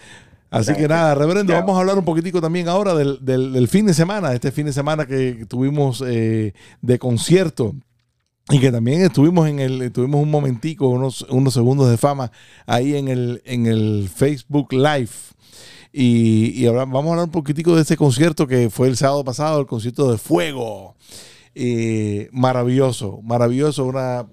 Así que nada, reverendo, vamos a hablar un poquitico también ahora del, del- del fin de semana, este fin de semana que tuvimos eh, de concierto. Y que también estuvimos en el, tuvimos un momentico, unos, unos segundos de fama ahí en el, en el Facebook Live. Y, y ahora vamos a hablar un poquitico de ese concierto que fue el sábado pasado, el concierto de Fuego. Eh, maravilloso, maravilloso, una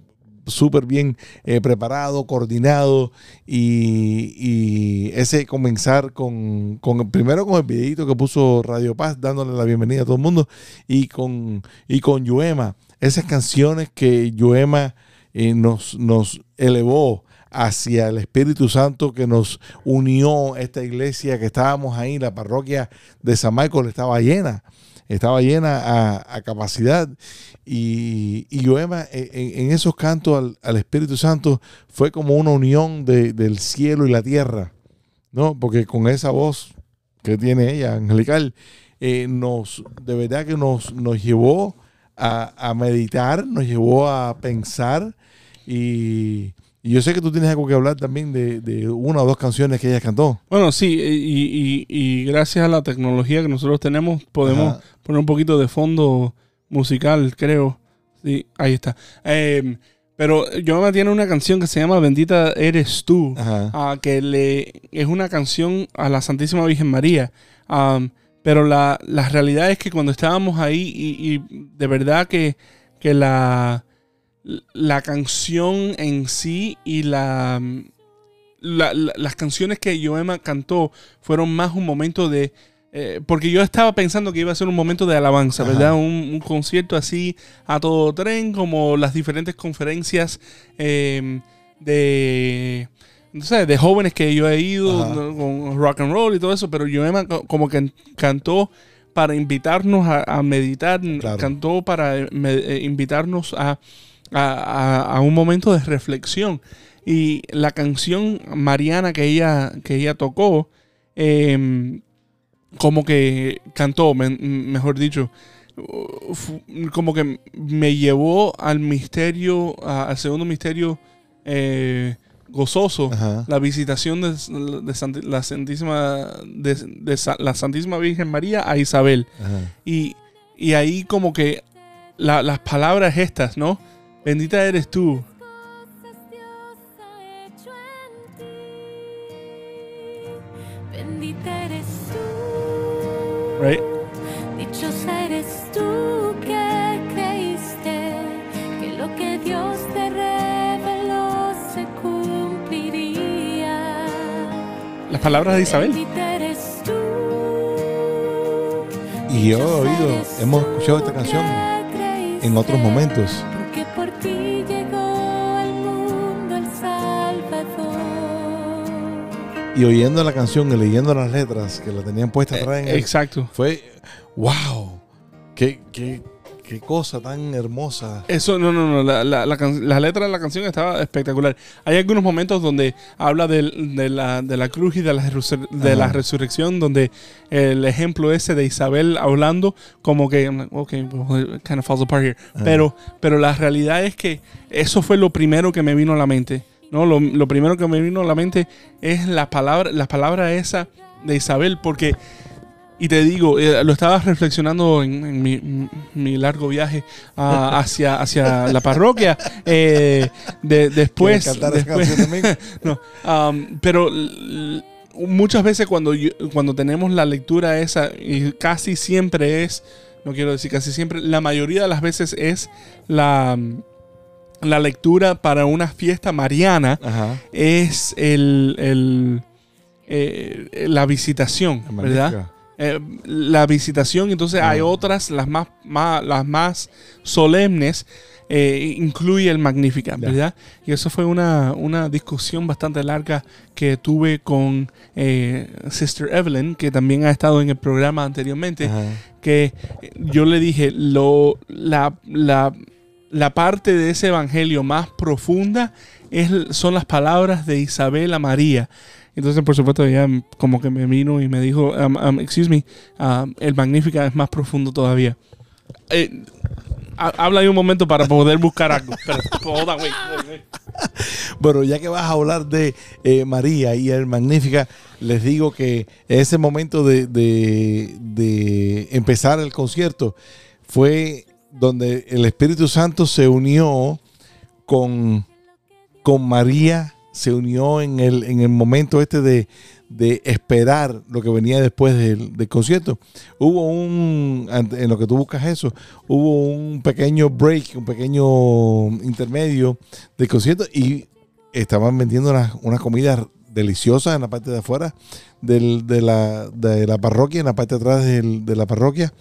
súper bien eh, preparado, coordinado y, ese comenzar con, primero con el videito que puso Radio Paz dándole la bienvenida a todo el mundo y con y con Yuema, esas canciones que Yuema eh, nos, nos elevó hacia el Espíritu Santo que nos unió esta iglesia que estábamos ahí, la parroquia de San Michael estaba llena, estaba llena a, a capacidad y, y Yoema en, en esos cantos al, al Espíritu Santo fue como una unión de- del cielo y la tierra, ¿no? Porque con esa voz que tiene ella, angelical, eh, nos, de verdad que nos, nos llevó a, a meditar, nos llevó a pensar y, y yo sé que tú tienes algo que hablar también de, de una o dos canciones que ella cantó. Bueno, sí, y, y- y gracias a la tecnología que nosotros tenemos, podemos Ajá. poner un poquito de fondo musical, creo. Sí, ahí está. Eh, pero Yoema tiene una canción que se llama Bendita eres tú, ah, que le, es una canción a la Santísima Virgen María. Am, pero la, la realidad es que cuando estábamos ahí, y, y de verdad que, que la, la canción en sí y la, la- la- las canciones que Yoema cantó fueron más un momento de... eh, porque yo estaba pensando que iba a ser un momento de alabanza, Ajá. ¿verdad? Un, un concierto así a todo tren, como las diferentes conferencias eh, de... No sé, de jóvenes que yo he ido con rock and roll y todo eso, pero Yoema co- como que cantó para invitarnos a, a meditar, Claro. cantó para eh, me- eh, invitarnos a, a, a- a un momento de reflexión. Y la canción Mariana que ella, que ella tocó, em, como que cantó, me- mejor dicho, como que me llevó al misterio, a- al segundo misterio eh, gozoso, Ajá. la visitación de, la Santísima de, la Santísima Virgen María a Isabel. Y, y ahí como que la- las palabras estas, ¿no? Bendita eres tú. Bendita eres tú. Right? Dichosa eres tú que creíste que lo que Dios te reveló se cumpliría. Las palabras de Isabel. Eres tú, Y yo he oído, hemos escuchado esta canción en otros momentos. Y oyendo la canción y leyendo las letras que la tenían puesta atrás en el- Exacto. fue wow. Qué, qué, qué cosa tan hermosa. Eso, no, no, no. La, la, la, la letra de la canción estaba espectacular. Hay algunos momentos donde habla del- de, la, de la cruz y de, la, resur- de la resurrección, donde el ejemplo ese de Isabel hablando, como que, ok, well, kind of falls apart here. Pero, pero la realidad es que eso fue lo primero que me vino a la mente. ¿No? Lo, lo primero que me vino a la mente es la palabra, la palabra esa de Isabel, porque y te digo, eh, lo estaba reflexionando en, en mi, largo viaje ah, *laughs* hacia, hacia la parroquia. eh, de- después, ¿Quieres cantar esa después- *laughs* no, pero muchas veces cuando, yo- cuando tenemos la lectura esa, y casi siempre es, no quiero decir casi siempre, la mayoría de las veces es la, la lectura para una fiesta mariana, Ajá. es el, el, eh, la visitación, ¿verdad? eh, la visitación, entonces hay otras, las más, más- las más solemnes, eh, incluye el Magnífica. ¿verdad? Y eso fue una, una discusión bastante larga que tuve con eh, Sister Evelyn, que también ha estado en el programa anteriormente, Ajá. que yo le dije, lo, la, la, la parte de ese evangelio más profunda es, son las palabras de Isabel a María. Entonces, por supuesto, ella como que me vino y me dijo, um, um, excuse me, um, el Magnífica es más profundo todavía. Eh, ha- habla ahí un momento para poder buscar algo. Pero, hold on, wait, wait, wait. Bueno, ya que vas a hablar de eh, María y el Magnífica, les digo que ese momento de, de- de empezar el concierto fue donde el Espíritu Santo se unió con, con María, se unió en el, en el momento este de, de esperar lo que venía después del, del concierto. Hubo un, en lo que tú buscas eso, hubo un pequeño break, un pequeño intermedio del concierto y estaban vendiendo unas una comida deliciosas en la parte de afuera del- de, la, de la parroquia, en la parte de atrás del- de la parroquia.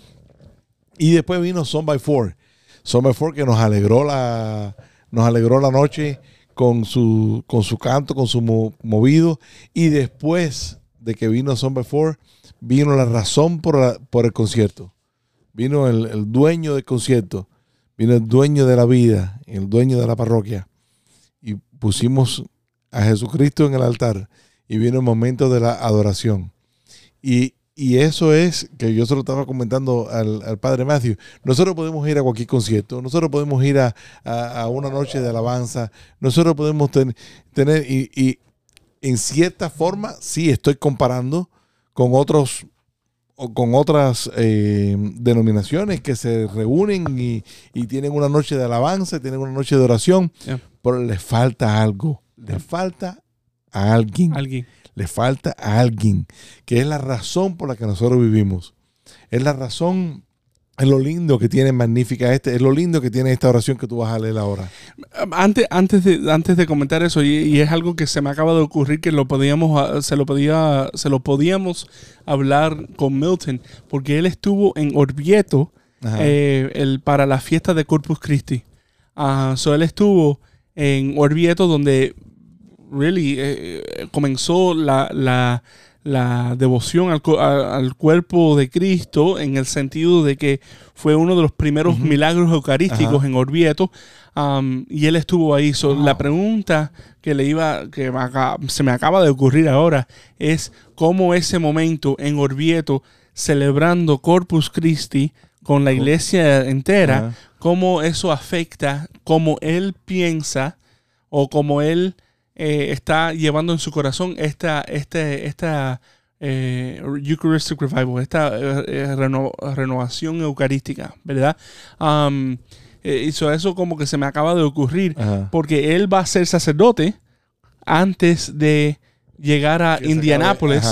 Y después vino Son by Four. Son by Four que nos alegró la, nos alegró la noche con su, con su canto, con su mo- movido. Y después de que vino Son by Four, vino la razón por, la- por el concierto. Vino el, el dueño del concierto, vino el dueño de la vida, el dueño de la parroquia. Y pusimos a Jesucristo en el altar. Y vino el momento de la adoración. Y, y eso es que yo se lo estaba comentando al, al padre Matthew. Nosotros podemos ir a cualquier concierto, nosotros podemos ir a, a- a una noche de alabanza, nosotros podemos ten- tener, y, y en cierta forma, sí estoy comparando con otros o con otras eh, denominaciones que se reúnen y, y tienen una noche de alabanza, tienen una noche de oración, Yeah. pero les falta algo, les falta a alguien Alguien. Le falta a alguien, que es la razón por la que nosotros vivimos. Es la razón, es lo lindo que tiene Magnífica este, es lo lindo que tiene esta oración que tú vas a leer ahora. Antes, antes, de, antes de comentar eso, y, y es algo que se me acaba de ocurrir que lo podíamos, ah, se lo podía, se lo podíamos hablar con Milton, porque él estuvo en Orvieto eh, el, para la fiesta de Corpus Christi. Ah, so él estuvo en Orvieto donde really eh, comenzó la, la- la devoción al, a- al cuerpo de Cristo en el sentido de que fue uno de los primeros milagros eucarísticos Ajá. en Orvieto um, y él estuvo ahí. So, La pregunta que le iba, que me acaba- se me acaba de ocurrir ahora es cómo ese momento en Orvieto celebrando Corpus Christi con la iglesia entera, Ajá. cómo eso afecta cómo él piensa o cómo él eh, está llevando en su corazón esta, este, esta eh, Eucharistic Revival, esta eh, eh, reno- renovación eucarística, ¿verdad? Um, eh, eso como que se me acaba de ocurrir, Ajá. porque él va a ser sacerdote antes de llegar a Indianápolis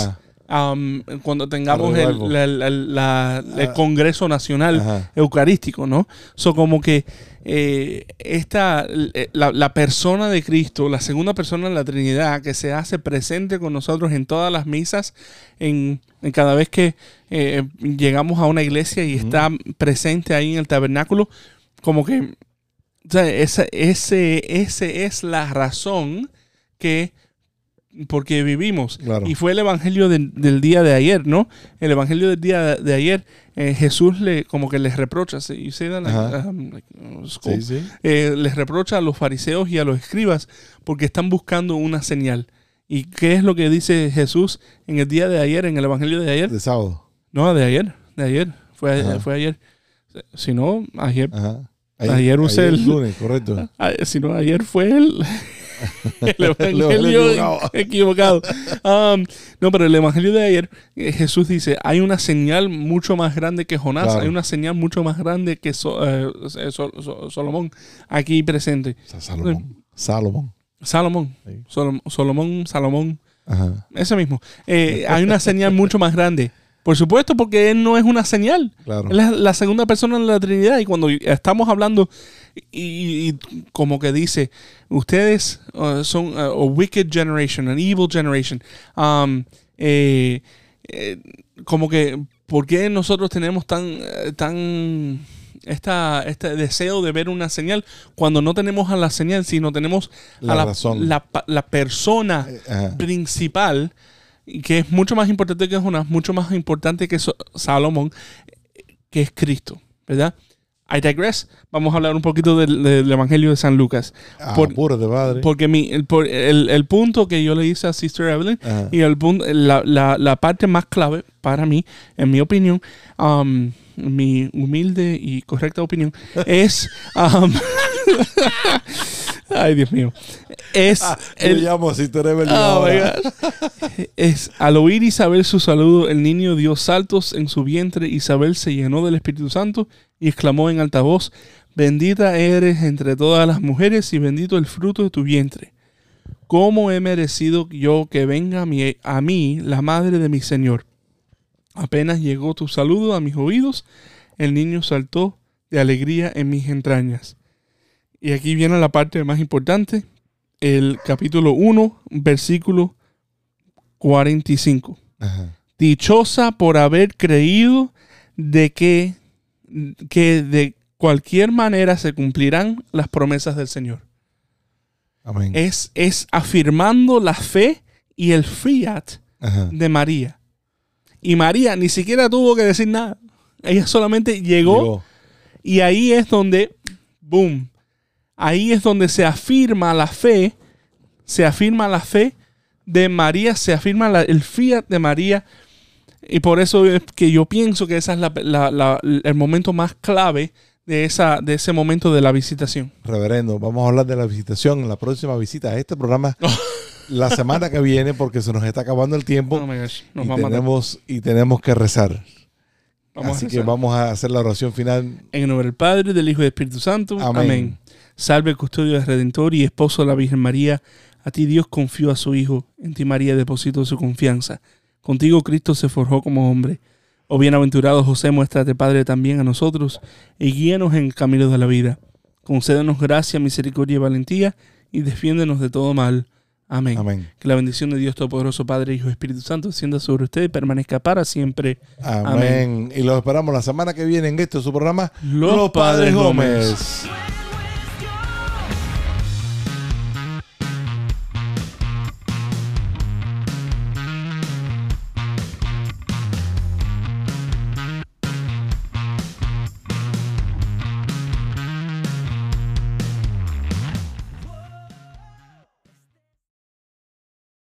cuando tengamos Al el, la- Ah. Congreso Nacional Ajá. Eucarístico, ¿no? So, como que eh, esta, eh, la, la persona de Cristo, la segunda persona de la Trinidad, que se hace presente con nosotros en todas las misas, en, en cada vez que eh, llegamos a una iglesia y está presente ahí en el tabernáculo, como que o sea, esa, ese, ese es la razón que porque vivimos. Claro. Y fue el evangelio del, del día de ayer, ¿no? El evangelio del día de, ayer, eh, Jesús le como que les reprocha, ¿sí? Like, um, like? Sí, sí. Eh, les reprocha a los fariseos y a los escribas porque están buscando una señal. ¿Y qué es lo que dice Jesús en el día de ayer, en el evangelio de ayer? De sábado. No, de ayer, de ayer, fue, Ajá. fue ayer. Si no, ayer Ajá. Ayer usé el- lunes, correcto. *laughs* Ah, si no, ayer fue el, *laughs* el evangelio equivocado. Um, no, pero el evangelio de ayer, eh, Jesús dice, hay una señal mucho más grande que Jonás, Claro. hay una señal mucho más grande que So- eh, eh, Sol- So- Solomón aquí presente. Salomón. Salomón. Salomón, Sí. Solomón, Salomón, Ajá. ese mismo. Eh, hay una señal mucho más grande. Por supuesto, porque él no es una señal. Claro. Él es la segunda persona en la Trinidad y cuando estamos hablando y, y como que dice, ustedes uh, son uh, a wicked generation, an evil generation, um, eh, eh, como que, ¿por qué nosotros tenemos tan, eh, tan esta, este deseo de ver una señal cuando no tenemos a la señal, sino tenemos La a la, razón. la persona Ajá. principal, que es mucho más importante que Jonás, mucho más importante que Salomón, que es Cristo, ¿verdad? I digress. Vamos a hablar un poquito del, del Evangelio de San Lucas. Ah, Por- apúrate, padre. Porque mi, el, por- el- el punto que yo le hice a Sister Evelyn Ajá. y el punto, la, la- la parte más clave para mí, en mi opinión, um, mi humilde y correcta opinión, *laughs* es... um, *laughs* ay, Dios mío. Es Yo el, llamo a Sister Evelyn Oh my ahora. gosh. Es al oír Isabel su saludo, el niño dio saltos en su vientre. Isabel se llenó del Espíritu Santo y exclamó en alta voz: Bendita eres entre todas las mujeres y bendito el fruto de tu vientre. ¿Cómo he merecido yo que venga a mí, a mí la madre de mi Señor? Apenas llegó tu saludo a mis oídos, el niño saltó de alegría en mis entrañas. Y aquí viene la parte más importante, el capítulo 1, versículo 45. Ajá. Dichosa por haber creído de que, que de cualquier manera se cumplirán las promesas del Señor. Amén. Es, es afirmando la fe y el fiat Ajá. de María. Y María ni siquiera tuvo que decir nada. Ella solamente llegó Llegó. y ahí es donde, boom, ahí es donde se afirma la fe, se afirma la fe de María, se afirma la- el fiat de María. Y por eso es que yo pienso que ese es la- el momento más clave de, esa, de ese momento de la visitación. Reverendo, vamos a hablar de la visitación en la próxima visita a este programa *laughs* la semana que viene porque se nos está acabando el tiempo Oh gosh, nos y, tenemos, y tenemos que rezar. Vamos a Así que vamos a hacer la oración final. En el nombre del Padre, del Hijo y del Espíritu Santo. Amén. Amén. Salve custodio del Redentor y esposo de la Virgen María. A ti Dios confió a su Hijo. En ti María depositó su confianza. Contigo Cristo se forjó como hombre. Oh bienaventurado José, muéstrate Padre también a nosotros y guíanos en el camino de la vida. Concédenos gracia, misericordia y valentía y defiéndenos de todo mal. Amén. Amén. Que la bendición de Dios Todopoderoso, Padre, Hijo y Espíritu Santo descienda sobre usted y permanezca para siempre. Amén. Y los esperamos la semana que viene en este su programa Los Padres Gómez. Gómez.